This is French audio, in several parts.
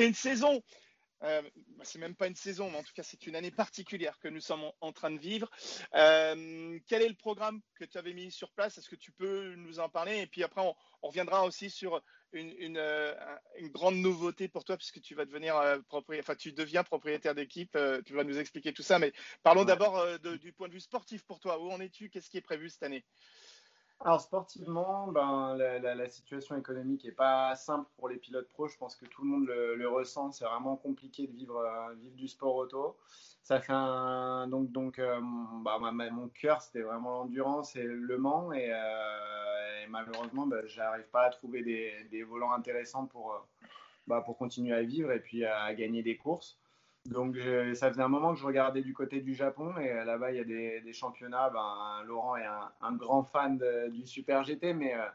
c'est une saison euh, bah, c'est même pas une saison, mais en tout cas, c'est une année particulière que nous sommes en, train de vivre. Euh, quel est le programme que tu avais mis sur place? Est-ce que tu peux nous en parler? Et puis après, on, reviendra aussi sur une, euh, grande nouveauté pour toi, puisque tu vas devenir propriétaire, enfin, tu deviens propriétaire d'équipe. tu vas nous expliquer tout ça. Mais parlons d'abord du point de vue sportif pour toi. Où en es-tu? Qu'est-ce qui est prévu cette année? Alors sportivement, ben, la, situation économique n'est pas simple pour les pilotes pro. Je pense que tout le monde le, ressent. C'est vraiment compliqué de vivre, euh, du sport auto. Ça fait donc donc euh, bah, mon cœur c'était vraiment l'endurance et le Mans et, euh, malheureusement ben, j'arrive pas à trouver des, volants intéressants pour bah, pour continuer à vivre et puis à gagner des courses. Donc ça faisait un moment que je regardais du côté du Japon et euh, là-bas il y a des, championnats. Ben, Laurent est un, grand fan du Super GT, mais, euh,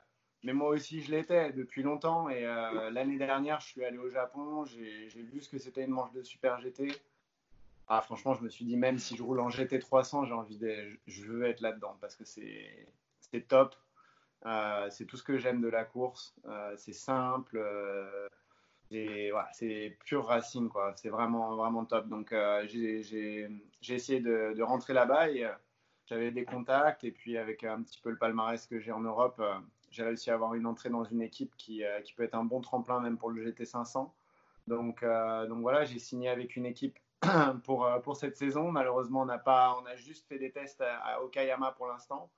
mais moi aussi je l'étais depuis longtemps. Et euh, l'année dernière je suis allé au Japon, j'ai vu ce que c'était une manche de Super GT. Ah, franchement, je me suis dit, même si je roule en GT 300, j'ai envie de, je veux être là-dedans parce que c'est top. c'est tout ce que j'aime de la course. c'est simple c'est pur racing, quoi. C'est vraiment, vraiment top. Donc, euh, j'ai essayé de, rentrer là-bas euh, j'avais des contacts. Et puis, avec un petit peu le palmarès que j'ai en Europe, euh, j'ai réussi à avoir une entrée dans une équipe qui, qui, peut être un bon tremplin même pour le GT500. Donc, donc voilà, j'ai signé avec une équipe pour, pour cette saison. Malheureusement, on, a pas, on a juste fait des tests à Okayama pour l'instant.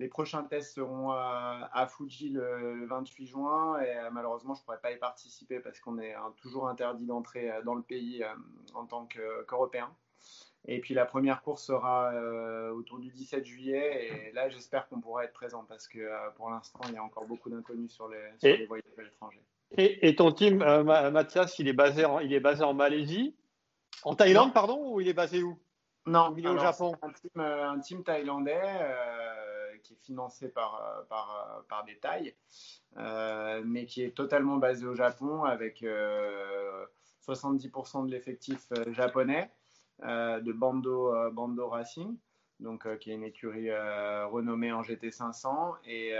Les prochains tests seront à, Fuji le, 28 juin et euh, malheureusement je ne pourrai pas y participer parce qu'on est toujours interdit d'entrer euh, dans le pays euh, en tant qu'Européen. et puis la première course sera autour du 17 juillet et là j'espère qu'on pourra être présent parce que pour l'instant il y a encore beaucoup d'inconnus sur les, les voyages à l'étranger. Et, ton team, Mathias, il est, basé en, il est basé en Malaisie? En Thaïlande, pardon, ou il est basé où? Non, il est au Japon? Un team, un team thaïlandais qui est financé par, euh, par, euh, par des tailles, euh, mais qui est totalement basé au Japon avec 70% de l'effectif japonais de Bando, Bando Racing donc qui est une écurie renommée en GT500 et,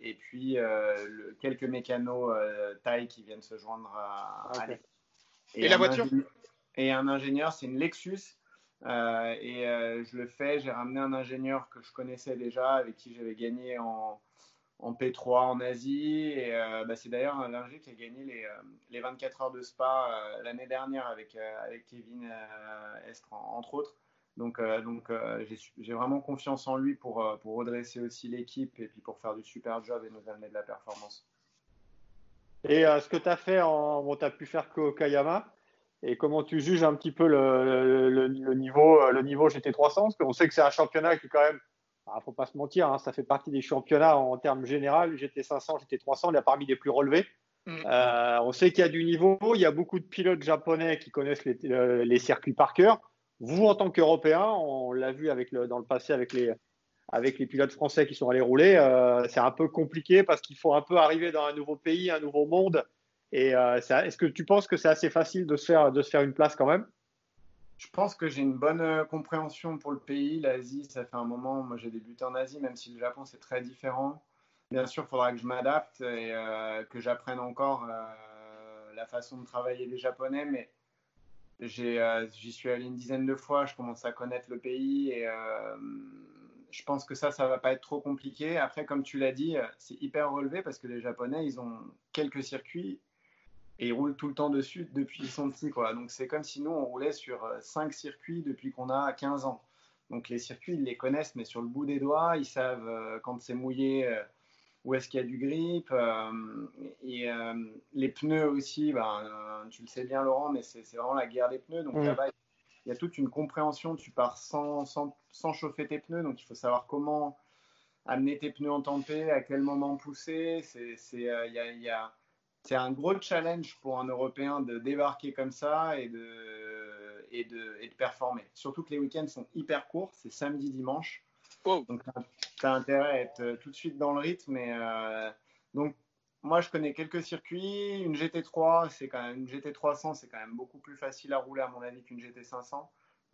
et puis quelques mécanos taille qui viennent se joindre à, et, la voiture? et un ingénieur c'est une Lexus euh, et euh, je le fais. J'ai ramené un ingénieur que je connaissais déjà, avec qui j'avais gagné en, en, P3 en Asie. Euh, bah, c'est d'ailleurs un ingé qui a gagné les, les 24 heures de Spa l'année dernière avec, Kevin Estre, entre autres. Donc, j'ai vraiment confiance en lui pour, redresser aussi l'équipe et puis pour faire du super job et nous amener de la performance. Et ce que tu as fait, en, bon, tu as pu faire Kayama? Et comment tu juges un petit peu le, le, niveau, le niveau GT300 Parce qu'on sait que c'est un championnat qui, quand même, il bah, ne faut pas se mentir, hein, ça fait partie des championnats en, termes généraux. GT500, GT300, il y a parmi les plus relevés. Mm. Euh, on sait qu'il y a du niveau, il y a beaucoup de pilotes japonais qui connaissent les, les circuits par cœur. Vous, en tant qu'Européen, on l'a vu avec le, dans le passé avec les, avec les pilotes français qui sont allés rouler, euh, c'est un peu compliqué parce qu'il faut un peu arriver dans un nouveau pays, un nouveau monde. Et euh, est-ce que tu penses que c'est assez facile de se, faire, de se faire une place quand même? Je pense que j'ai une bonne euh, compréhension pour le pays. L'Asie, ça fait un moment. Moi, j'ai débuté en Asie, même si le Japon, c'est très différent. Bien sûr, il faudra que je m'adapte et euh, que j'apprenne encore la façon de travailler des Japonais. Mais j'y suis allé une dizaine de fois. Je commence à connaître le pays et je pense que ça, ça va pas être trop compliqué. Après, comme tu l'as dit, c'est hyper relevé parce que les Japonais, ils ont quelques circuits et ils roulent tout le temps dessus depuis qu'ils sont petits. Quoi. Donc c'est comme si nous, on roulait sur euh, cinq circuits depuis qu'on a 15 ans. Donc les circuits, ils les connaissent, mais sur le bout des doigts, ils savent euh, quand c'est mouillé, euh, où est-ce qu'il y a du grip. et les pneus aussi, ben, tu le sais bien Laurent, mais c'est vraiment la guerre des pneus. Donc là-bas, il y a toute une compréhension. Tu pars sans, sans, sans, chauffer tes pneus, donc il faut savoir comment amener tes pneus en tempête, à quel moment pousser. Il y a, y a c'est un gros challenge pour un Européen de débarquer comme ça et de, et de, et de performer. Surtout que les week-ends sont hyper courts, c'est samedi, dimanche. Donc, tu as, intérêt à être euh, tout de suite dans le rythme. Euh, donc, moi, je connais quelques circuits. Une GT3, c'est quand même une GT300, c'est quand même beaucoup plus facile à rouler à mon avis qu'une GT500.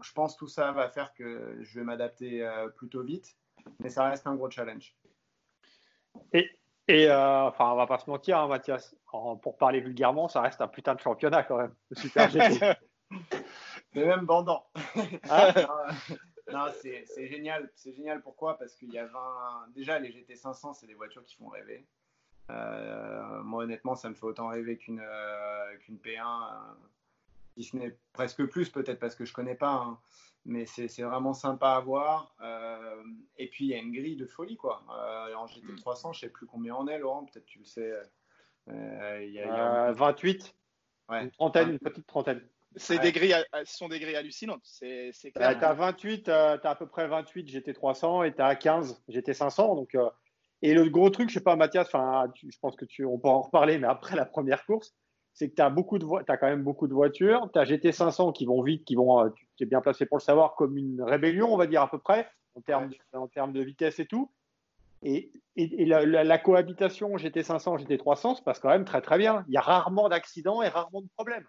Je pense que tout ça va faire que je vais m'adapter euh, plutôt vite, mais ça reste un gros challenge. Et Et euh, enfin, on va pas se mentir, hein, Mathias. pour parler vulgairement, ça reste un putain de championnat quand même. Super GT. c'est même bandant. Ah. non, c'est génial. C'est génial pourquoi? Parce qu'il y a 20. Déjà, les GT 500, c'est des voitures qui font rêver. Euh, moi, honnêtement, ça me fait autant rêver qu'une euh, qu'une P1, si ce n'est presque plus, peut-être parce que je connais pas. Hein mais c'est vraiment sympa à voir. Euh, et puis il y a une grille de folie quoi. Euh, en GT300, je sais plus combien on est, Laurent, peut-être tu le sais. Euh, y a, 28, ouais. une trentaine, une petite trentaine. C'est des grilles, ce sont des grilles hallucinantes, c'est clair. tu as 28, tu as à peu près 28 GT300 et tu as 15 GT500. Donc, et le gros truc, je sais pas, Mathias, je pense que tu, on pourra en reparler, mais après la première course, c'est que tu as, beaucoup de as quand même beaucoup de voitures. Tu as GT500 qui vont vite, qui vont, euh, tu es bien placé pour le savoir, comme une rébellion, on va dire à peu près, en termes, de, en termes de vitesse et tout. Et, et, la, cohabitation GT500, GT300 se passe quand même très très bien. Il y a rarement d'accidents et rarement de problèmes.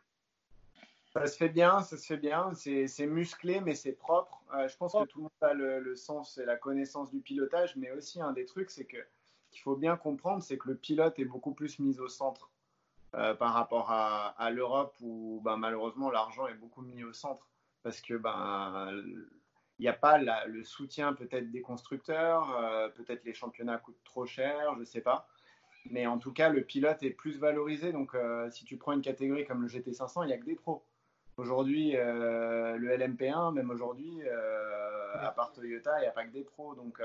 Ça se fait bien, ça se fait bien. C'est musclé, mais c'est propre. Euh, je pense que tout le monde a le, sens et la connaissance du pilotage, mais aussi un des trucs, c'est que qu'il faut bien comprendre, c'est que le pilote est beaucoup plus mis au centre. Euh, par rapport à, l'Europe où ben, malheureusement l'argent est beaucoup mis au centre parce que ben il n'y a pas le soutien peut-être des constructeurs, euh, peut-être les championnats coûtent trop cher, je ne sais pas. Mais en tout cas, le pilote est plus valorisé. Donc, euh, si tu prends une catégorie comme le GT500, il n'y a que des pros. Aujourd'hui, le LMP1, même aujourd'hui, à part Toyota, il n'y a pas que des pros. Donc,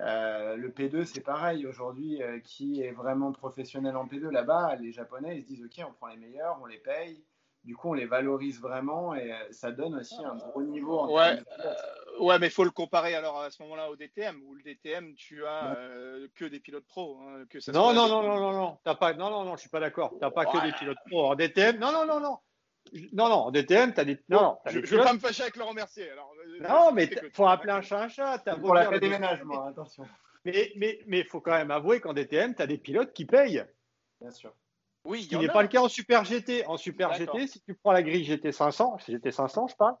euh, le P2, c'est pareil. Aujourd'hui, euh, qui est vraiment professionnel en P2 là-bas Les Japonais, ils se disent OK, on prend les meilleurs, on les paye. Du coup, on les valorise vraiment et euh, ça donne aussi un gros niveau. En ouais, ouais, mais il faut le comparer alors à ce moment-là au DTM où le DTM, tu as que des pilotes pros. Hein, que ça non, non, non, non, non, non, non, pas, non, non, non, je suis pas d'accord. T'as pas que des pilotes pros en DTM. Non, non, non, non. Non, non, en DTM, tu as des. Non, je ne veux pas me fâcher avec Laurent Mercier. Alors, euh, non, mais il faut appeler un chat un chat. Pour la déménagement, attention. Mais il mais, mais faut quand même avouer qu'en DTM, tu as des pilotes qui payent. Bien sûr. Oui, Ce qui n'est pas le cas en Super GT. En Super GT, si tu prends la grille GT 500, GT 500, je parle,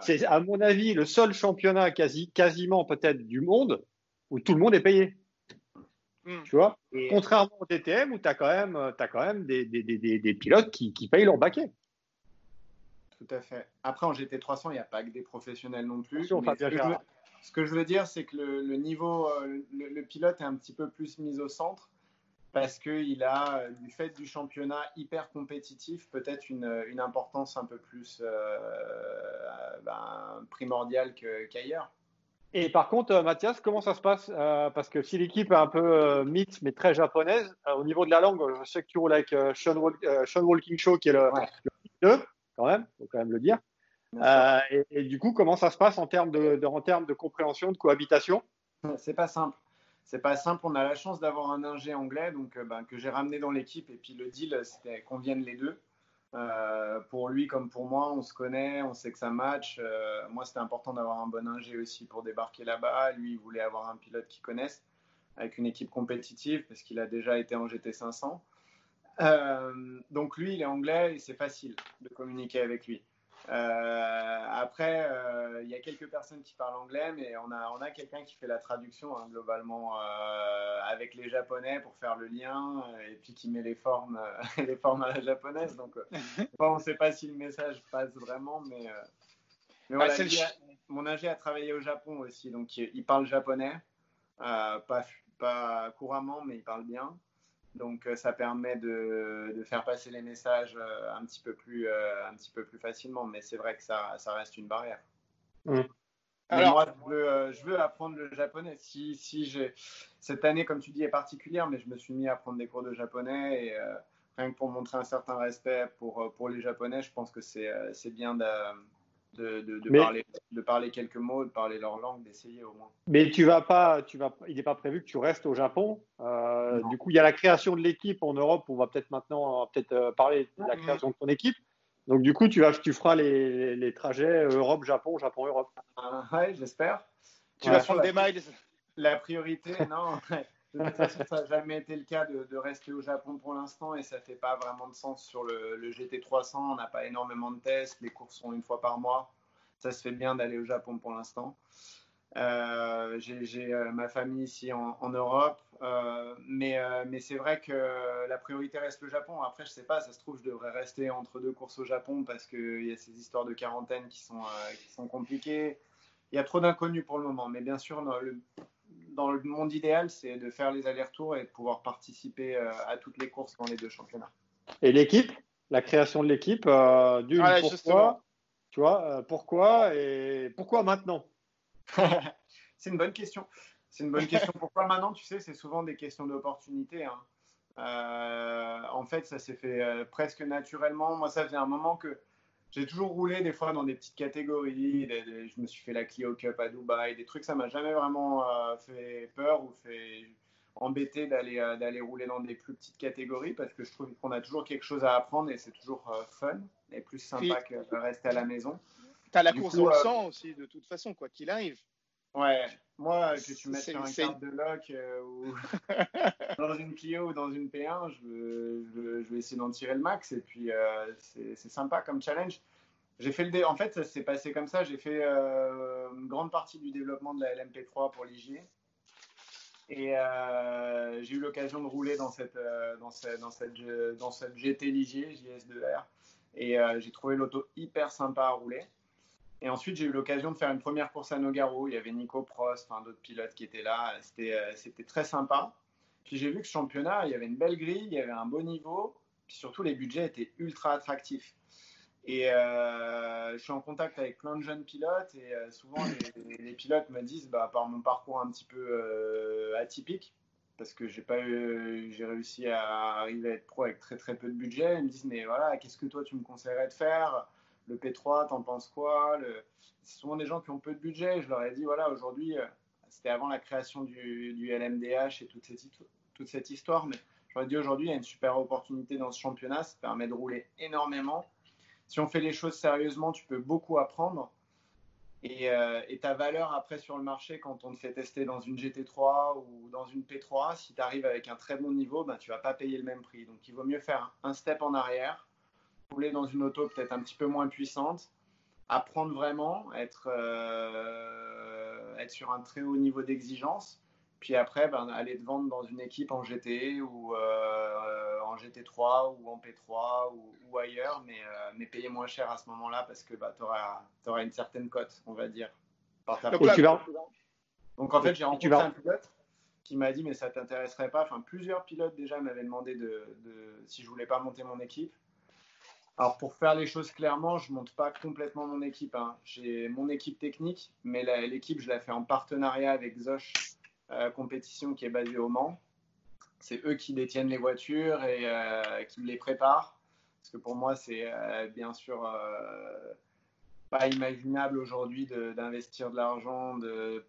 c'est à mon avis le seul championnat quasi, quasiment peut-être du monde où tout le monde est payé. Hmm. Tu vois? Contrairement au DTM où tu as quand même, as quand même des, des, des, des pilotes qui, qui, payent leur baquet. Tout à fait. Après, en GT300, il n'y a pas que des professionnels non plus. ce, que je veux, dire, c'est que le, niveau, euh, le, pilote est un petit peu plus mis au centre parce qu'il a, euh, du fait du championnat hyper compétitif, peut-être une, importance un peu plus euh, ben, primordiale qu'ailleurs. Et par contre, Mathias, comment ça se passe Parce que si l'équipe est un peu mythe, mais très japonaise, au niveau de la langue, je sais que tu roules avec Sean, Walking Show, qui est le, ouais quand même, faut quand même le dire. Euh, et, du coup, comment ça se passe en termes de, en termes de compréhension, de cohabitation? C'est pas simple. C'est pas simple. On a la chance d'avoir un ingé anglais, donc euh, ben, que j'ai ramené dans l'équipe. Et puis le deal, c'était qu'on vienne les deux. Euh, pour lui comme pour moi, on se connaît, on sait que ça match. moi, c'était important d'avoir un bon ingé aussi pour débarquer là-bas. Lui, il voulait avoir un pilote qu'il connaisse avec une équipe compétitive parce qu'il a déjà été en GT500. Euh, donc lui, il est anglais et c'est facile de communiquer avec lui. Euh, après, euh, il y a quelques personnes qui parlent anglais, mais on a, on a quelqu'un qui fait la traduction hein, globalement avec les Japonais pour faire le lien et puis qui met les formes, les formes à la japonaise. Donc, on ne sait pas si le message passe vraiment, mais, mais voilà, mon âgé a travaillé au Japon aussi, donc il, parle japonais, pas, pas couramment, mais il parle bien. Donc euh, ça permet de, faire passer les messages euh, un petit peu plus, euh, un petit peu plus facilement, mais c'est vrai que ça, ça, reste une barrière. Mmh. Alors, moi, je veux, je veux, apprendre le japonais. Si, si j'ai cette année, comme tu dis, est particulière, mais je me suis mis à prendre des cours de japonais et rien que pour montrer un certain respect pour, pour les japonais, je pense que c'est bien de de, de, parler, de, parler, quelques mots, de parler leur langue, d'essayer au moins. Mais tu vas pas, tu vas, il n'est pas prévu que tu restes au Japon. Euh, du coup, il y a la création de l'équipe en Europe. On va peut-être maintenant peut-être euh, parler de la création de ton équipe. Donc du coup, tu vas, tu feras les, les trajets Europe, Japon, Japon, Europe. Ah, ouais, j'espère. Tu vas prendre des miles. La priorité, non. De toute façon, ça n'a jamais été le cas de, rester au Japon pour l'instant et ça ne fait pas vraiment de sens sur le, GT300. On n'a pas énormément de tests, les courses sont une fois par mois. Ça se fait bien d'aller au Japon pour l'instant. Euh, j'ai ma famille ici en, Europe, mais, mais c'est vrai que la priorité reste le Japon. Après, je sais pas, ça se trouve, je devrais rester entre deux courses au Japon parce qu'il y a ces histoires de quarantaine qui sont, qui sont compliquées. Il y a trop d'inconnus pour le moment, mais bien sûr, le, dans le monde idéal, c'est de faire les allers-retours et de pouvoir participer euh, à toutes les courses dans les deux championnats. Et l'équipe, la création de l'équipe, euh, du pourquoi, tu vois, euh, pourquoi et pourquoi maintenant? C'est une bonne question. C'est une bonne question. Pourquoi maintenant? Tu sais, c'est souvent des questions d'opportunité. Hein. en fait, ça s'est fait presque naturellement. Moi, ça faisait un moment que j'ai toujours roulé des fois dans des petites catégories. je me suis fait la Clio Cup à Dubaï, des trucs, ça m'a jamais vraiment euh, fait peur ou fait embêter d'aller euh, d'aller rouler dans des plus petites catégories parce que je trouve qu'on a toujours quelque chose à apprendre et c'est toujours euh, fun et plus sympa que de rester à la maison. Tu as la course au sang aussi, de toute façon, quoi qu'il arrive. Ouais, moi, que tu mettes sur un carte de lock ou dans une Clio ou dans une P1, je, vais essayer d'en tirer le max et puis euh, c'est sympa comme challenge. J'ai fait le En fait, ça s'est passé comme ça. J'ai fait euh, une grande partie du développement de la LMP3 pour l'IG. Et euh, j'ai eu l'occasion de rouler dans cette, dans cette, dans cette, dans cette GT Ligier, JS2R. Et j'ai trouvé l'auto hyper sympa à rouler. Et ensuite, j'ai eu l'occasion de faire une première course à Nogaro. Il y avait Nico Prost, enfin, d'autres pilotes qui étaient là. C'était, euh, c'était très sympa. Puis j'ai vu que ce championnat, il y avait une belle grille, il y avait un beau niveau. Puis surtout, les budgets étaient ultra attractifs. Et euh, je suis en contact avec plein de jeunes pilotes et euh, souvent les, pilotes me disent, bah, par mon parcours un petit peu atypique, parce que j'ai pas j'ai réussi à arriver à être pro avec très très peu de budget, ils me disent mais voilà, qu'est-ce que toi tu me conseillerais de faire? Le P3, t'en penses quoi. C'est souvent des gens qui ont peu de budget. Je leur ai dit, voilà, aujourd'hui, euh, c'était avant la création du, LMDH et toute cette, toute cette histoire, mais ai dit, aujourd'hui, il y a une super opportunité dans ce championnat, ça permet de rouler énormément. Si on fait les choses sérieusement, tu peux beaucoup apprendre. Et, euh, ta valeur après sur le marché, quand on te fait tester dans une GT3 ou dans une P3, si tu arrives avec un très bon niveau, ben, tu vas pas payer le même prix. Donc il vaut mieux faire un step en arrière, rouler dans une auto peut-être un petit peu moins puissante, apprendre vraiment, être, euh, être sur un très haut niveau d'exigence, puis après ben, aller te vendre dans une équipe en GT ou euh, en GT3 ou en P3 ou, ailleurs, mais, euh, mais payer moins cher à ce moment-là parce que bah, tu auras, une certaine cote, on va dire. Donc, en fait, j'ai rencontré un pilote qui m'a dit mais ça t'intéresserait pas. Enfin, plusieurs pilotes déjà m'avaient demandé de, de, si je voulais pas monter mon équipe. Alors pour faire les choses clairement, je monte pas complètement mon équipe. Hein. J'ai mon équipe technique, mais l'équipe je la fais en partenariat avec Zosh euh, Compétition qui est basée au Mans. C'est eux qui détiennent les voitures et euh, qui les préparent. Parce que pour moi c'est euh, bien sûr pas imaginable aujourd'hui d'investir de, l'argent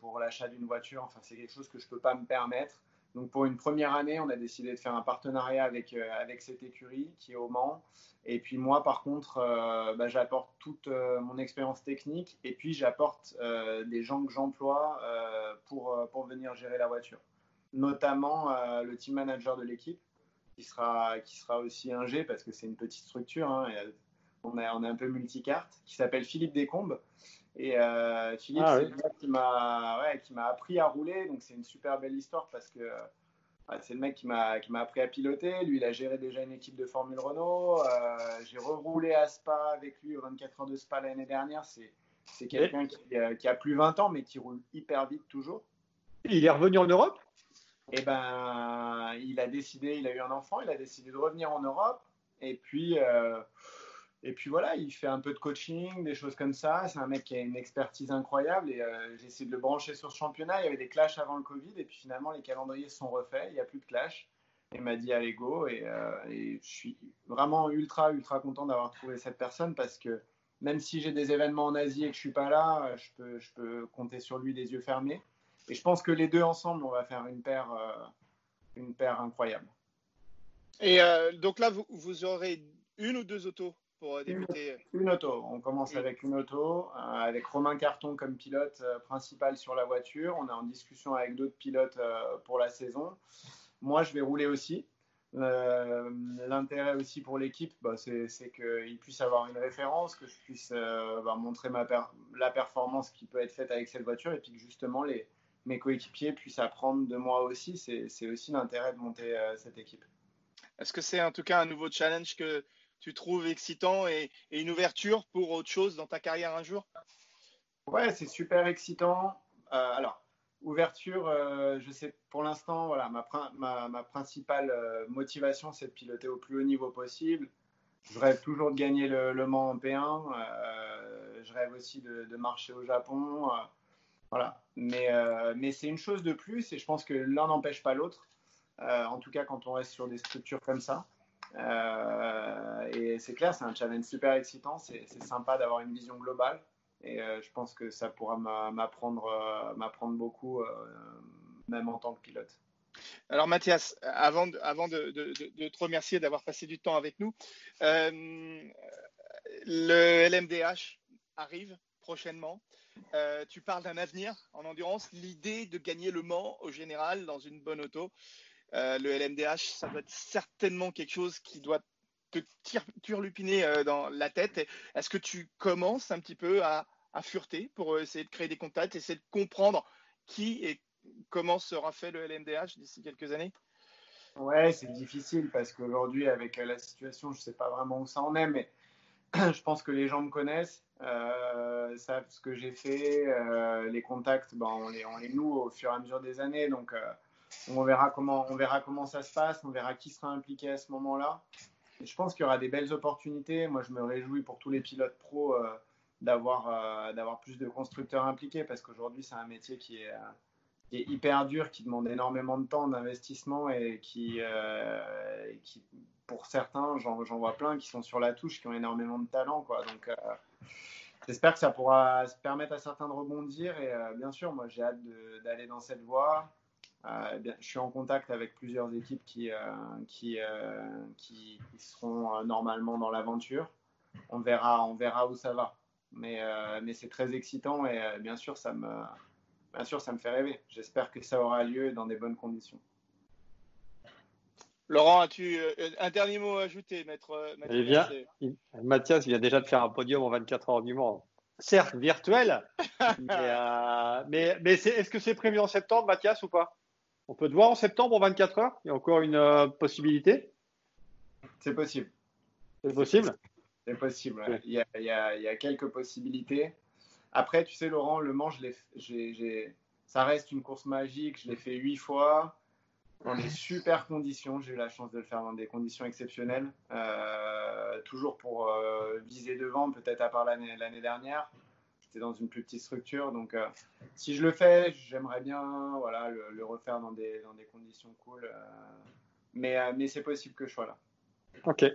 pour l'achat d'une voiture. Enfin c'est quelque chose que je peux pas me permettre. Donc pour une première année, on a décidé de faire un partenariat avec, avec cette écurie qui est au Mans. Et puis moi, par contre, euh, bah, j'apporte toute euh, mon expérience technique et puis j'apporte euh, des gens que j'emploie pour, pour venir gérer la voiture. Notamment le team manager de l'équipe, qui sera, qui sera aussi un G parce que c'est une petite structure. Hein, on, est, on est un peu multicarte, qui s'appelle Philippe Descombes. Et Philippe, ah c'est le qui m'a ouais, appris à rouler. Donc c'est une super belle histoire parce que c'est le mec qui m'a appris à piloter. Lui, il a géré déjà une équipe de Formule Renault. Euh, j'ai reroulé à Spa avec lui aux 24 heures de Spa l'année dernière. C'est quelqu'un euh, qui, a plus 20 ans, mais qui roule hyper vite toujours. Il est revenu en Europe? Eh ben, il a décidé, il a eu un enfant, il a décidé de revenir en Europe. Et puis, euh, et puis voilà, il fait un peu de coaching, des choses comme ça. C'est un mec qui a une expertise incroyable et euh, j'ai essayé de le brancher sur ce championnat. Il y avait des clashs avant le Covid et puis finalement les calendriers sont refaits, il n'y a plus de clash. Il m'a dit allez go et, euh, et, je suis vraiment ultra ultra content d'avoir trouvé cette personne parce que même si j'ai des événements en Asie et que je suis pas là, je peux, je peux compter sur lui des yeux fermés. Et je pense que les deux ensemble, on va faire une paire, euh, une paire incroyable. Et donc là, vous, vous aurez une ou deux autos? Pour euh, débuter une, auto. On commence avec une auto, euh, avec Romain Carton comme pilote euh, principal sur la voiture. On est en discussion avec d'autres pilotes pour la saison. Moi, je vais rouler aussi. L'intérêt aussi pour l'équipe, bah, c'est qu'il puisse avoir une référence, que je puisse bah, montrer ma la performance qui peut être faite avec cette voiture et puis que justement les, mes coéquipiers puissent apprendre de moi aussi. C'est aussi l'intérêt de monter cette équipe. Est-ce que c'est en tout cas un nouveau challenge que tu trouves excitant et, une ouverture pour autre chose dans ta carrière un jour? Ouais, c'est super excitant. Euh, alors, ouverture, euh, je sais pour l'instant, voilà, ma, ma, principale euh, motivation, c'est de piloter au plus haut niveau possible. Je rêve toujours de gagner le, le Mans en P1. je rêve aussi de, de marcher au Japon. voilà. Mais, mais c'est une chose de plus et je pense que l'un n'empêche pas l'autre. en tout cas, quand on reste sur des structures comme ça. Euh, et c'est clair, c'est un challenge super excitant. C'est sympa d'avoir une vision globale. Et euh, je pense que ça pourra m'apprendre euh, m'apprendre beaucoup, même en tant que pilote. Alors Mathias, avant de, te remercier d'avoir passé du temps avec nous, le LMDH arrive prochainement. tu parles d'un avenir en endurance, l'idée de gagner le Mans au général dans une bonne auto. Euh, le LMDH, ça doit être certainement quelque chose qui doit te turlupiner euh, dans la tête. Est-ce que tu commences un petit peu à, à fureter pour euh, essayer de créer des contacts, essayer de comprendre qui et comment sera fait le LMDH d'ici quelques années? Ouais, c'est difficile parce qu'aujourd'hui, avec la situation, je ne sais pas vraiment où ça en est, mais je pense que les gens me connaissent, savent ce que j'ai fait, les contacts, ben, on, les, on noue au fur et à mesure des années. Donc, on verra comment, on verra comment ça se passe, on verra qui sera impliqué à ce moment-là. Je pense qu'il y aura des belles opportunités. Moi, je me réjouis pour tous les pilotes pros euh, d'avoir euh, d'avoir plus de constructeurs impliqués parce qu'aujourd'hui, c'est un métier qui est, est, hyper dur, qui demande énormément de temps, d'investissement et qui, euh, pour certains, j'en vois plein qui sont sur la touche, qui ont énormément de talent. Donc, j'espère que ça pourra permettre à certains de rebondir. Et bien sûr, moi, j'ai hâte d'aller dans cette voie. Euh, je suis en contact avec plusieurs équipes qui, euh, qui, euh, qui, seront normalement dans l'aventure. On verra, on verra où ça va. Mais, mais c'est très excitant et bien sûr, ça me, bien sûr, ça me fait rêver. J'espère que ça aura lieu dans des bonnes conditions. Laurent, as-tu un dernier mot à ajouter, maître, maître eh Mathias vient déjà de faire un podium en 24 heures du Mans. Certes, virtuel, mais, mais, mais est-ce que c'est prévu en septembre, Mathias, ou pas? On peut te voir en septembre en 24 heures? Il y a encore une euh, possibilité? C'est possible. C'est possible? C'est possible. Il, y a, quelques possibilités. Après, tu sais, Laurent, le Mans, ça reste une course magique. Je l'ai fait huit fois dans des super conditions. J'ai eu la chance de le faire dans des conditions exceptionnelles. Euh, toujours pour euh, viser devant, peut-être à part l'année dernière dans une plus petite structure. Donc, euh, si je le fais, j'aimerais bien voilà, le, refaire dans des, dans des conditions cool. Euh, mais, euh, mais c'est possible que je sois là. Ok.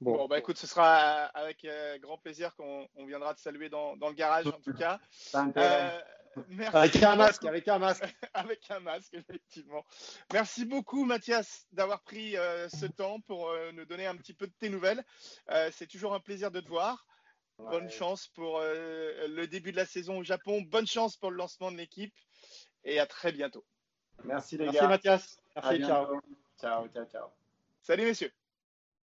Bon. bah écoute, ce sera avec grand plaisir qu'on viendra te saluer dans, dans, le garage en tout cas. merci. Avec un masque, avec un masque. avec un masque, effectivement. Merci beaucoup Mathias d'avoir pris ce temps pour nous donner un petit peu de tes nouvelles. C'est toujours un plaisir de te voir. Bonne chance pour euh, le début de la saison au Japon. Bonne chance pour le lancement de l'équipe. Et à très bientôt. Merci les gars. Merci Mathias. Merci, ciao. Ciao, ciao, ciao. Salut messieurs.